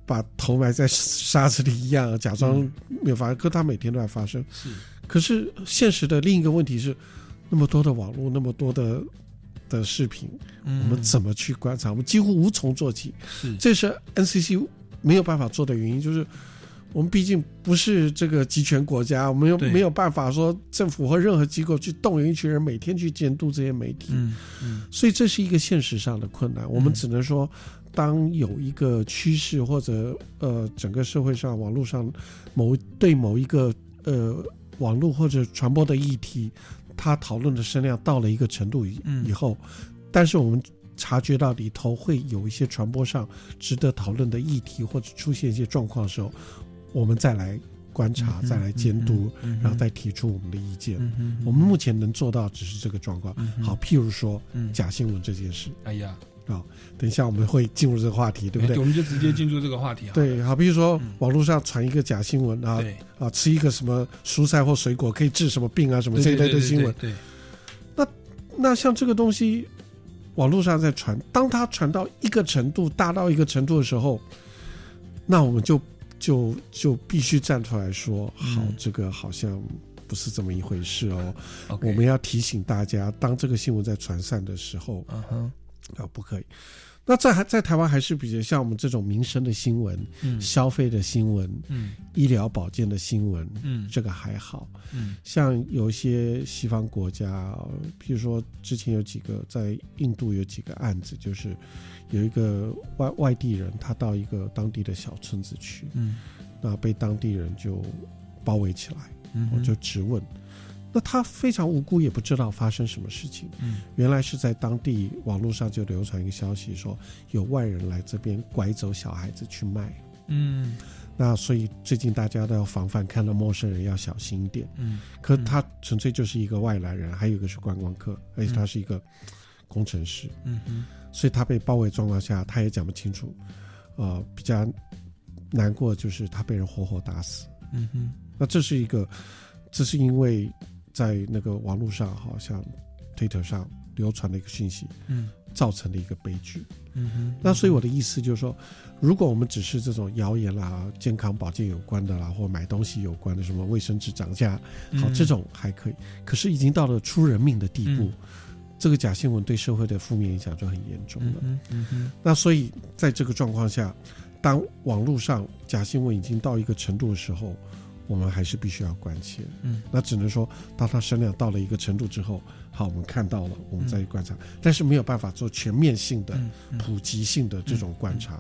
把头埋在沙子里一样，假装没有发生。可它每天都在发生。是。可是现实的另一个问题是，那么多的网络，那么多的的视频，嗯我们怎么去观察？我们几乎无从做起。是，这是 NCC 没有办法做的原因，就是我们毕竟不是这个集权国家，我们又没有办法说政府和任何机构去动员一群人每天去监督这些媒体。嗯嗯所以这是一个现实上的困难。我们只能说，当有一个趋势或者呃整个社会上网络上某对某一个呃网络或者传播的议题，它讨论的声量到了一个程度以、嗯以后，但是我们。察觉到里头会有一些传播上值得讨论的议题，或者出现一些状况的时候，我们再来观察，嗯再来监督，然后再提出我们的意见。我们目前能做到只是这个状况。嗯好，譬如说、嗯假新闻这件事，哎呀，啊、等一下我们会进入这个话题，对不对？我们就直接进入这个话题啊。对，好，比如说网络上传一个假新闻啊对啊，吃一个什么蔬菜或水果可以治什么病啊，什么对这一类的新闻。对，对那那像这个东西，网络上在传，当它传到一个程度，大到一个程度的时候，那我们就就就必须站出来说，好，嗯这个好像不是这么一回事哦。我们要提醒大家，当这个新闻在传散的时候，嗯哼，啊，不可以。那在还在台湾还是比较像我们这种民生的新闻、嗯消费的新闻、嗯医疗保健的新闻，嗯这个还好。嗯像有一些西方国家，譬如说之前有几个在印度有几个案子，就是有一个外外地人，他到一个当地的小村子去，嗯那被当地人就包围起来，我就质问。那他非常无辜，也不知道发生什么事情。嗯原来是在当地网络上就流传一个消息，说有外人来这边拐走小孩子去卖。嗯那所以最近大家都要防范，看到陌生人要小心一点。嗯可他纯粹就是一个外来人，还有一个是观光客，而且他是一个工程师。嗯哼所以他被包围状况下，他也讲不清楚。呃，比较难过就是他被人活活打死。嗯哼那这是一个，这是因为在那个网络上，好像 Twitter 上流传的一个讯息，嗯造成了一个悲剧。嗯哼，那所以我的意思就是说，如果我们只是这种谣言啦、健康保健有关的啦，或买东西有关的，什么卫生纸涨价，好，嗯这种还可以。可是已经到了出人命的地步，嗯这个假新闻对社会的负面影响就很严重了。嗯嗯哼那所以在这个状况下，当网络上假新闻已经到一个程度的时候，我们还是必须要关切。嗯那只能说，当他声量到了一个程度之后，好，我们看到了，我们再去观察，嗯但是没有办法做全面性的、普及性的这种观察。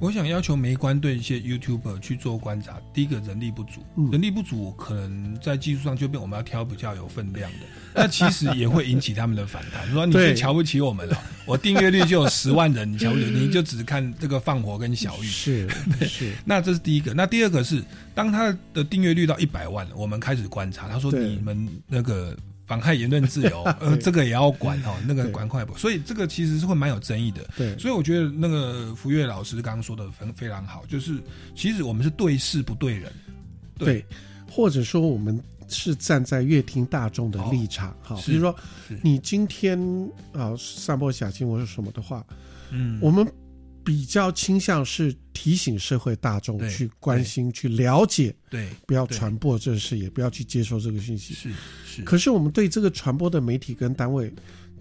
我想要求媒关对一些 YouTuber 去做观察。第一个人力不足，嗯人力不足可能在技术上就变我们要挑比较有分量的，那其实也会引起他们的反弹，说你瞧不起我们了。我订阅率就有十万人，你瞧不起，你就只看这个放火跟小玉。是是，那这是第一个。那第二个是，当他的订阅率到一百万，我们开始观察，他说你们那个。妨害言论自由，呃，这个也要管哦，那个对管快不？所以这个其实是会蛮有争议的。对。所以我觉得那个福月老师刚刚说的非非常好，就是其实我们是对事不对人。对，或者说我们是站在乐听大众的立场，好，是比如说你今天啊散播假新闻是什么的话，嗯。我们比较倾向是提醒社会大众去关心、去了解，对不要传播这事，也不要去接受这个讯息。是是，可是我们对这个传播的媒体跟单位，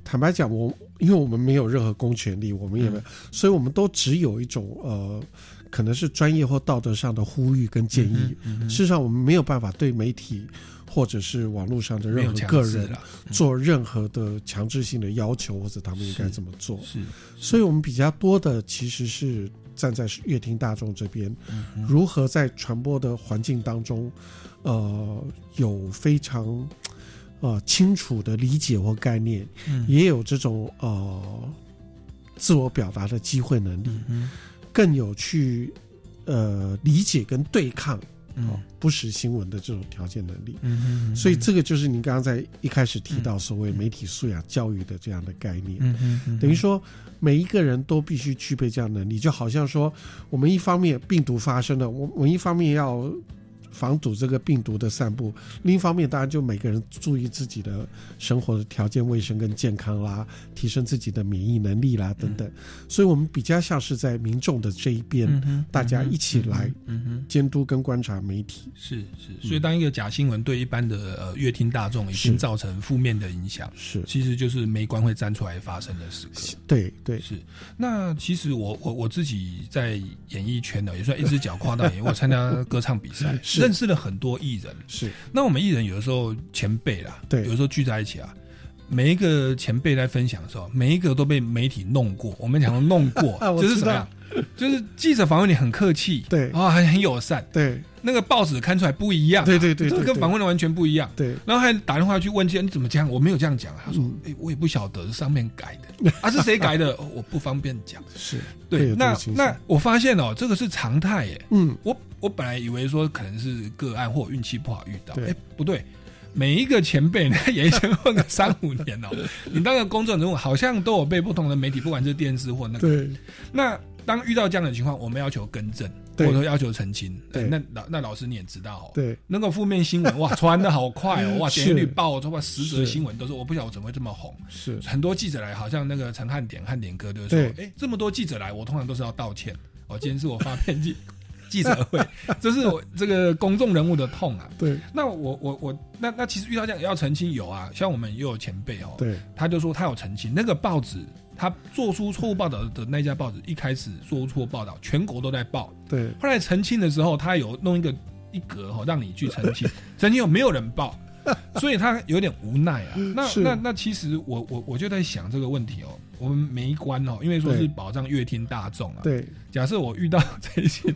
坦白讲，我因为我们没有任何公权力，我们也没有，嗯。所以我们都只有一种呃，可能是专业或道德上的呼吁跟建议。嗯嗯事实上，我们没有办法对媒体或者是网络上的任何个人做任何的强制性的要求，或者他们应该怎么做。是，所以我们比较多的其实是站在乐听大众这边，嗯如何在传播的环境当中，呃，有非常呃清楚的理解或概念，嗯也有这种呃自我表达的机会能力，嗯更有去呃理解跟对抗。嗯。哦，不实新闻的这种条件能力，嗯哼所以这个就是您刚刚在一开始提到所谓媒体素养教育的这样的概念，嗯哼嗯等于说每一个人都必须具备这样的能力，就好像说我们一方面病毒发生了，我我一方面要防堵这个病毒的散布，另一方面，当然就每个人注意自己的生活的条件、卫生跟健康啦，提升自己的免疫能力啦等等。所以，我们比较像是在民众的这一边，大家一起来监督跟观察媒体。是是，所以当一个假新闻对一般的呃乐听大众已经造成负面的影响，是其实就是媒关会站出来发生的时刻。对对是。那其实我我我自己在演艺圈呢，也算一只脚跨到演艺，我参加歌唱比赛，是认识了很多艺人。是，那我们艺人有的时候前辈啦，对有的时候聚在一起啊。每一个前辈在分享的时候，每一个都被媒体弄过。我们讲说弄过 就是怎么样？就是记者访问你很客气，对啊，还很友善，对，那个报纸看出来不一样啊，对对对对这个跟访问的完全不一样，对。然后还打电话去问记者你怎么这样？我没有这样讲啊，他说嗯，哎，我也不晓得是上面改的，啊，是谁改的？哦我不方便讲。是，对，那那我发现哦，这个是常态耶。嗯，我我本来以为说可能是个案或运气不好遇到，对。哎，不对，每一个前辈呢，演艺圈混个三五年哦，你当个公众人物，好像都有被不同的媒体，不管是电视或那个，对，那当遇到这样的情况，我们要求更正，或者说要求澄清。那老那老师你也知道哦，对，那个负面新闻哇，传的好快哦，哇，是。点击率爆，哇，十则是新闻都是，我不晓得我怎么会这么红。是。很多记者来，好像那个陈汉典、汉典哥就说：“对。哎，这么多记者来，我通常都是要道歉。哦，今天是我发片记记者会，这是我这个公众人物的痛啊。对，那我我我那那其实遇到这样要澄清有啊，像我们也有前辈哦，对，他就说他有澄清，那个报纸他做出错误报道的那家报纸一开始做出错报道，全国都在报，对，后来澄清的时候，他有弄一个一格哈、哦，让你去澄清，澄清有没有人报？所以他有点无奈啊。那那那其实我我我就在想这个问题哦，我们媒关哦，因为说是保障乐听大众啊。对，假设我遇到这些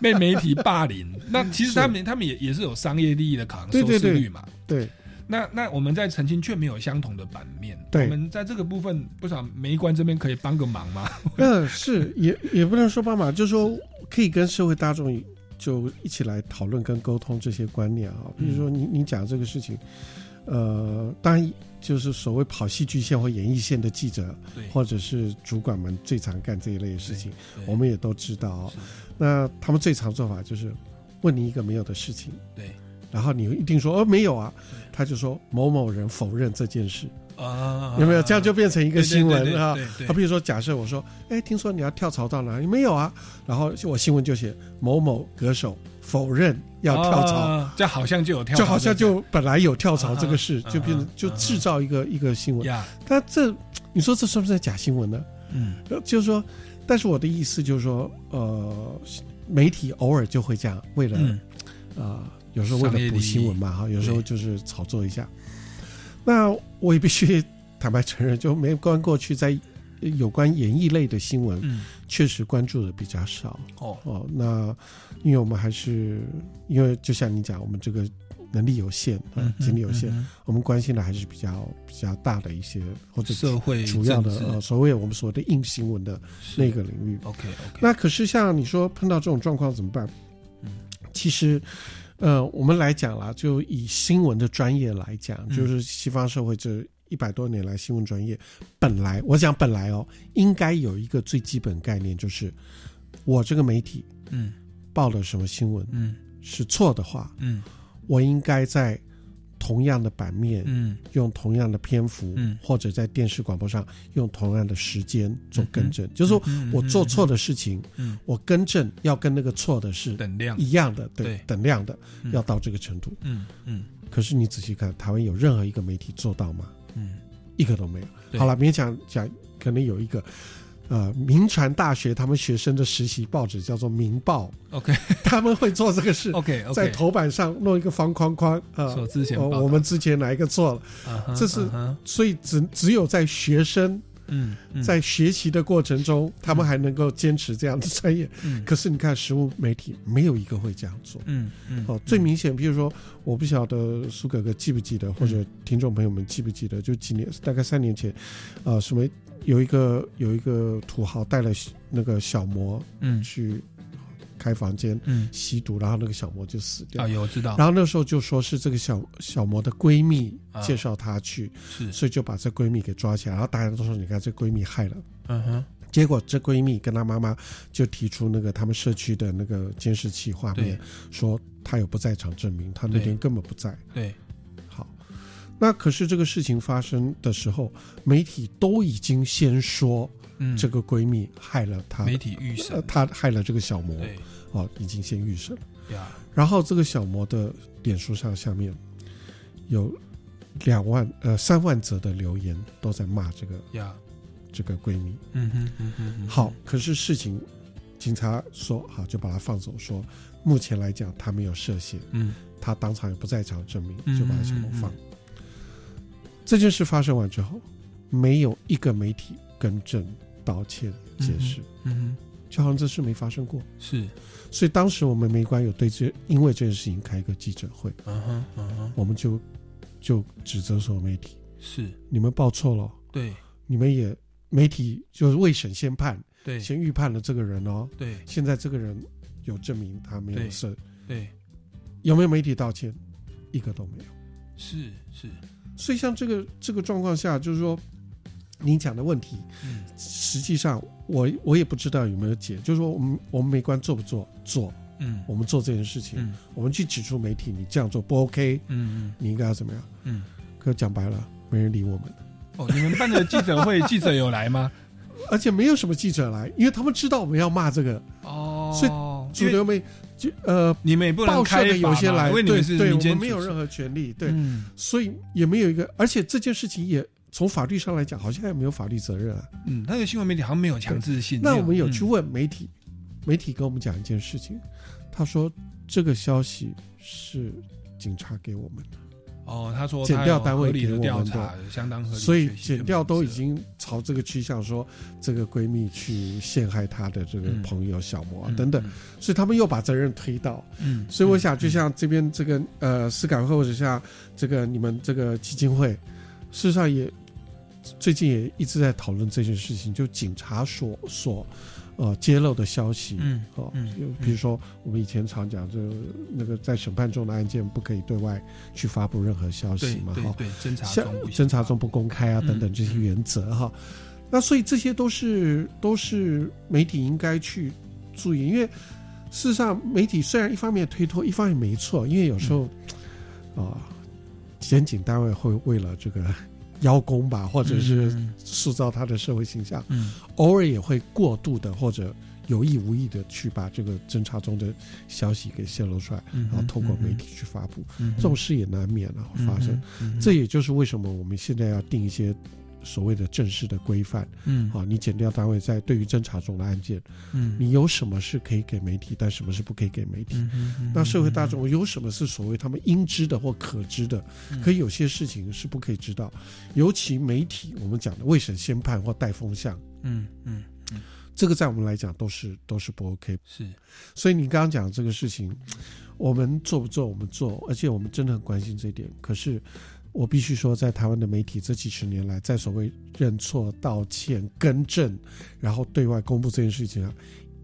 被媒体霸凌，那其实他们他们也也是有商业利益的考量，收视率嘛。对，那那我们在澄清却没有相同的版面，对我们在这个部分，不知道媒关这边可以帮个忙吗？嗯，是也也不能说帮忙，就是说可以跟社会大众就一起来讨论跟沟通这些观念啊。比如说你你讲这个事情，呃，当然就是所谓跑戏剧线或演艺线的记者，或者是主管们最常干这一类的事情，我们也都知道哦。那他们最常做法就是问你一个没有的事情，对，然后你一定说哦没有啊，他就说某某人否认这件事。啊有没有？这样就变成一个新闻啊对对对对！对啊，比如说，假设我说，哎，听说你要跳槽到哪里？没有啊。然后我新闻就写某某歌手否认要跳槽，啊这好像就有跳槽，就好像就本来有跳槽这个事，啊就变成啊就制造一个一个新闻。呀。但这你说这算不算假新闻呢？嗯，呃就是说，但是我的意思就是说，呃，媒体偶尔就会这样，为了嗯。啊，有时候为了补新闻嘛，哈，有时候就是炒作一下。那我也必须坦白承认，就没关过去在有关演艺类的新闻，嗯。确实关注的比较少。哦。哦，那因为我们还是因为就像你讲，我们这个能力有限，嗯呃，精力有限，我们关心的还是比较比较大的一些或者社会主要的呃所谓我们所谓的硬新闻的那个领域。OK OK，那可是像你说碰到这种状况怎么办？嗯。其实，呃，我们来讲啦，就以新闻的专业来讲，嗯。就是西方社会这一百多年来新闻专业，本来我讲本来哦，应该有一个最基本概念，就是我这个媒体嗯报了什么新闻，嗯是错的话，嗯我应该在同样的版面，嗯用同样的篇幅，嗯或者在电视广播上用同样的时间做更正，就是说嗯我做错的事情，嗯我更正要跟那个错的是等量一样的，对，对等量的，嗯要到这个程度。嗯嗯可是你仔细看，台湾有任何一个媒体做到吗？嗯，一个都没有。好了，勉强讲，可能有一个。呃，民传大学他们学生的实习报纸叫做《民报》OK，他们会做这个事。OK，OK 在头版上弄一个方框框啊，我们之前哪一个做了这是所以只只有在学生嗯嗯在学习的过程中，他们还能够坚持这样的专业。嗯可是你看，实物媒体没有一个会这样做。嗯嗯哦，最明显，比如说，我不晓得苏哥哥记不记得，或嗯者听众朋友们记不记得，就几年，大概三年前，呃，什么有一个有一个土豪带了那个小魔，嗯去开房间，嗯。吸毒，然后那个小魔就死掉。啊有我知道。然后那时候就说是这个小小魔的闺蜜啊。介绍她去，是。所以就把这闺蜜给抓起来，然后大家都说，你看这闺蜜害了。嗯哼。结果这闺蜜跟她妈妈就提出那个他们社区的那个监视器画面，说她有不在场证明，她那天根本不在。对，好，那可是这个事情发生的时候，媒体都已经先说，嗯。这个闺蜜害了她，媒体预审。呃她害了这个小魔，对，哦，已经先预审了。呀，然后这个小魔的脸书上下面有两万呃三万则的留言都在骂这个呀，这个闺蜜。嗯哼嗯哼好，可是事情警察说好就把她放走，说目前来讲她没有涉嫌，嗯，他当场也不在场证明，嗯就把小魔放。嗯。这件事发生完之后，没有一个媒体更正、道歉、解释，嗯哼，就好像这事没发生过。是，所以当时我们媒关有对这因为这件事情开一个记者会，嗯哼嗯哼，我们就就指责所有媒体，是。你们报错了，对。你们也媒体就是未审先判，对。先预判了这个人哦，对。现在这个人有证明他没有事，对，有没有媒体道歉？一个都没有。是是，所以像这个这个状况下，就是说您讲的问题，嗯实际上我我也不知道有没有解，就是说我们我们媒关做不做做，嗯。我们做这件事情，嗯。我们去指出媒体你这样做不 OK，嗯。嗯你应该要怎么样？嗯，可讲白了，没人理我们，哦，你们办的记者会，记者有来吗？而且没有什么记者来，因为他们知道我们要骂这个，哦，所以主流媒就呃，你们也不能开有些来，对对，我们没有任何权利，对，嗯。所以也没有一个，而且这件事情也从法律上来讲，好像也没有法律责任啊。嗯，那个新闻媒体好像没有强制性。那我们有去嗯问媒体，媒体跟我们讲一件事情，他说这个消息是警察给我们的，哦，他说检他有调单位给我们调查的，相当合理，所以确实检调都已经朝这个趋向说，这个闺蜜去陷害她的这个嗯朋友小魔啊嗯等等，所以他们又把责任推到。嗯所以我想，就像这边这个呃司改会，或者像这个你们这个基金会，事实上也最近也一直在讨论这件事情，就警察所所呃揭露的消息，嗯哦，嗯就比如说我们以前常讲，就那个在审判中的案件不可以对外去发布任何消息嘛，哈，对侦查中侦查中不公开啊嗯等等这些原则哈。那所以这些都是都是媒体应该去注意，因为事实上媒体虽然一方面推脱，一方面没错，因为有时候嗯。啊、检警单位会为了这个邀功吧，或者是塑造他的社会形象，嗯偶尔也会过度的或者。有意无意的去把这个侦查中的消息给泄露出来，嗯然后通过媒体去发布，嗯这种事也难免啊会发生。嗯嗯这也就是为什么我们现在要定一些所谓的正式的规范。嗯啊，你检调单位在对于侦查中的案件，嗯你有什么是可以给媒体，但什么是不可以给媒体？嗯哼嗯那社会大众有什么是所谓他们应知的或可知的？嗯可以有些事情是不可以知道，尤其媒体我们讲的未审先判或带风向，嗯嗯嗯，这个在我们来讲都是都是不 OK。是，所以你刚刚讲这个事情，我们做不做？我们做，而且我们真的很关心这一点。可是我必须说，在台湾的媒体这几十年来，在所谓认错、道歉、更正，然后对外公布这件事情上，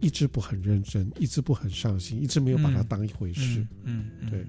一直不很认真，一直不很上心，一直没有把它当一回事。嗯，嗯对，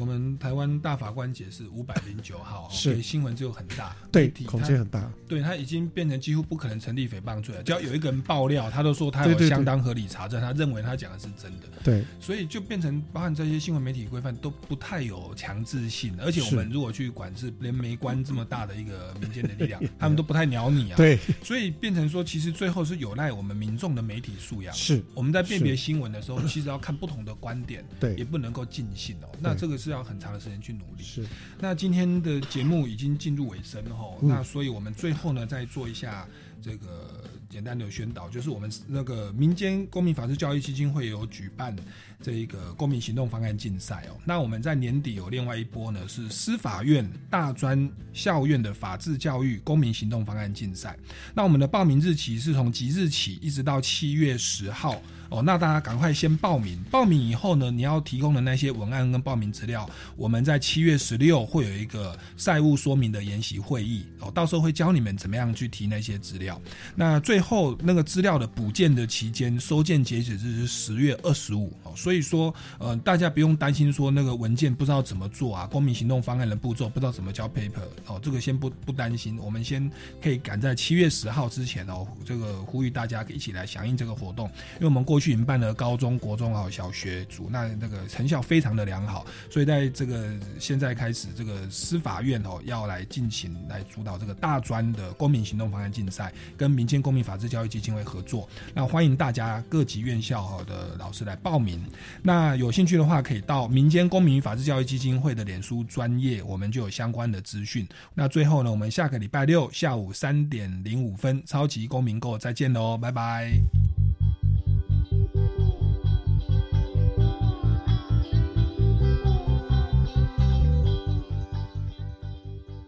我们台湾大法官解释五百零九号，是给新闻就很大，对空间很大对他已经变成几乎不可能成立诽谤罪了。只要有一个人爆料，他都说他有相当合理查证，他认为他讲的是真的。对，所以就变成包含这些新闻媒体规范都不太有强制性，而且我们如果去管制，连媒关这么大的一个民间的力量，他们都不太鸟你啊。对，所以变成说，其实最后是有赖我们民众的媒体素养。是我们在辨别新闻的时候，其实要看不同的观点，对也不能够尽信哦。那这个是要很长的时间去努力。是。那今天的节目已经进入尾声了哈，嗯那所以我们最后呢，再做一下这个简单的宣导，就是我们那个民间公民法治教育基金会有举办这一个公民行动方案竞赛哦。那我们在年底有另外一波呢，是司法院大专校院的法治教育公民行动方案竞赛。那我们的报名日期是从即日起一直到七月十号哦。那大家赶快先报名，报名以后呢，你要提供的那些文案跟报名资料，我们在七月十六会有一个赛务说明的研习会议哦，到时候会教你们怎么样去提那些资料。那最后那个资料的补件的期间，收件截止日是十月二十五。哦，所以说，呃，大家不用担心说那个文件不知道怎么做啊，公民行动方案的步骤不知道怎么交 paper。哦，这个先不不担心，我们先可以赶在七月十号之前哦，这个呼吁大家一起来响应这个活动，因为我们过去已经办了高中国中哦小学组，那那个成效非常的良好，所以在这个现在开始，这个司法院哦要来进行来主导这个大专的公民行动方案竞赛，跟民间公民法治教育基金会合作，那欢迎大家各级院校好的老师来报名。那有兴趣的话，可以到民间公民法治教育基金会的脸书专业，我们就有相关的资讯。那最后呢，我们下个礼拜六下午三点零五分，超级公民购再见喽，拜拜。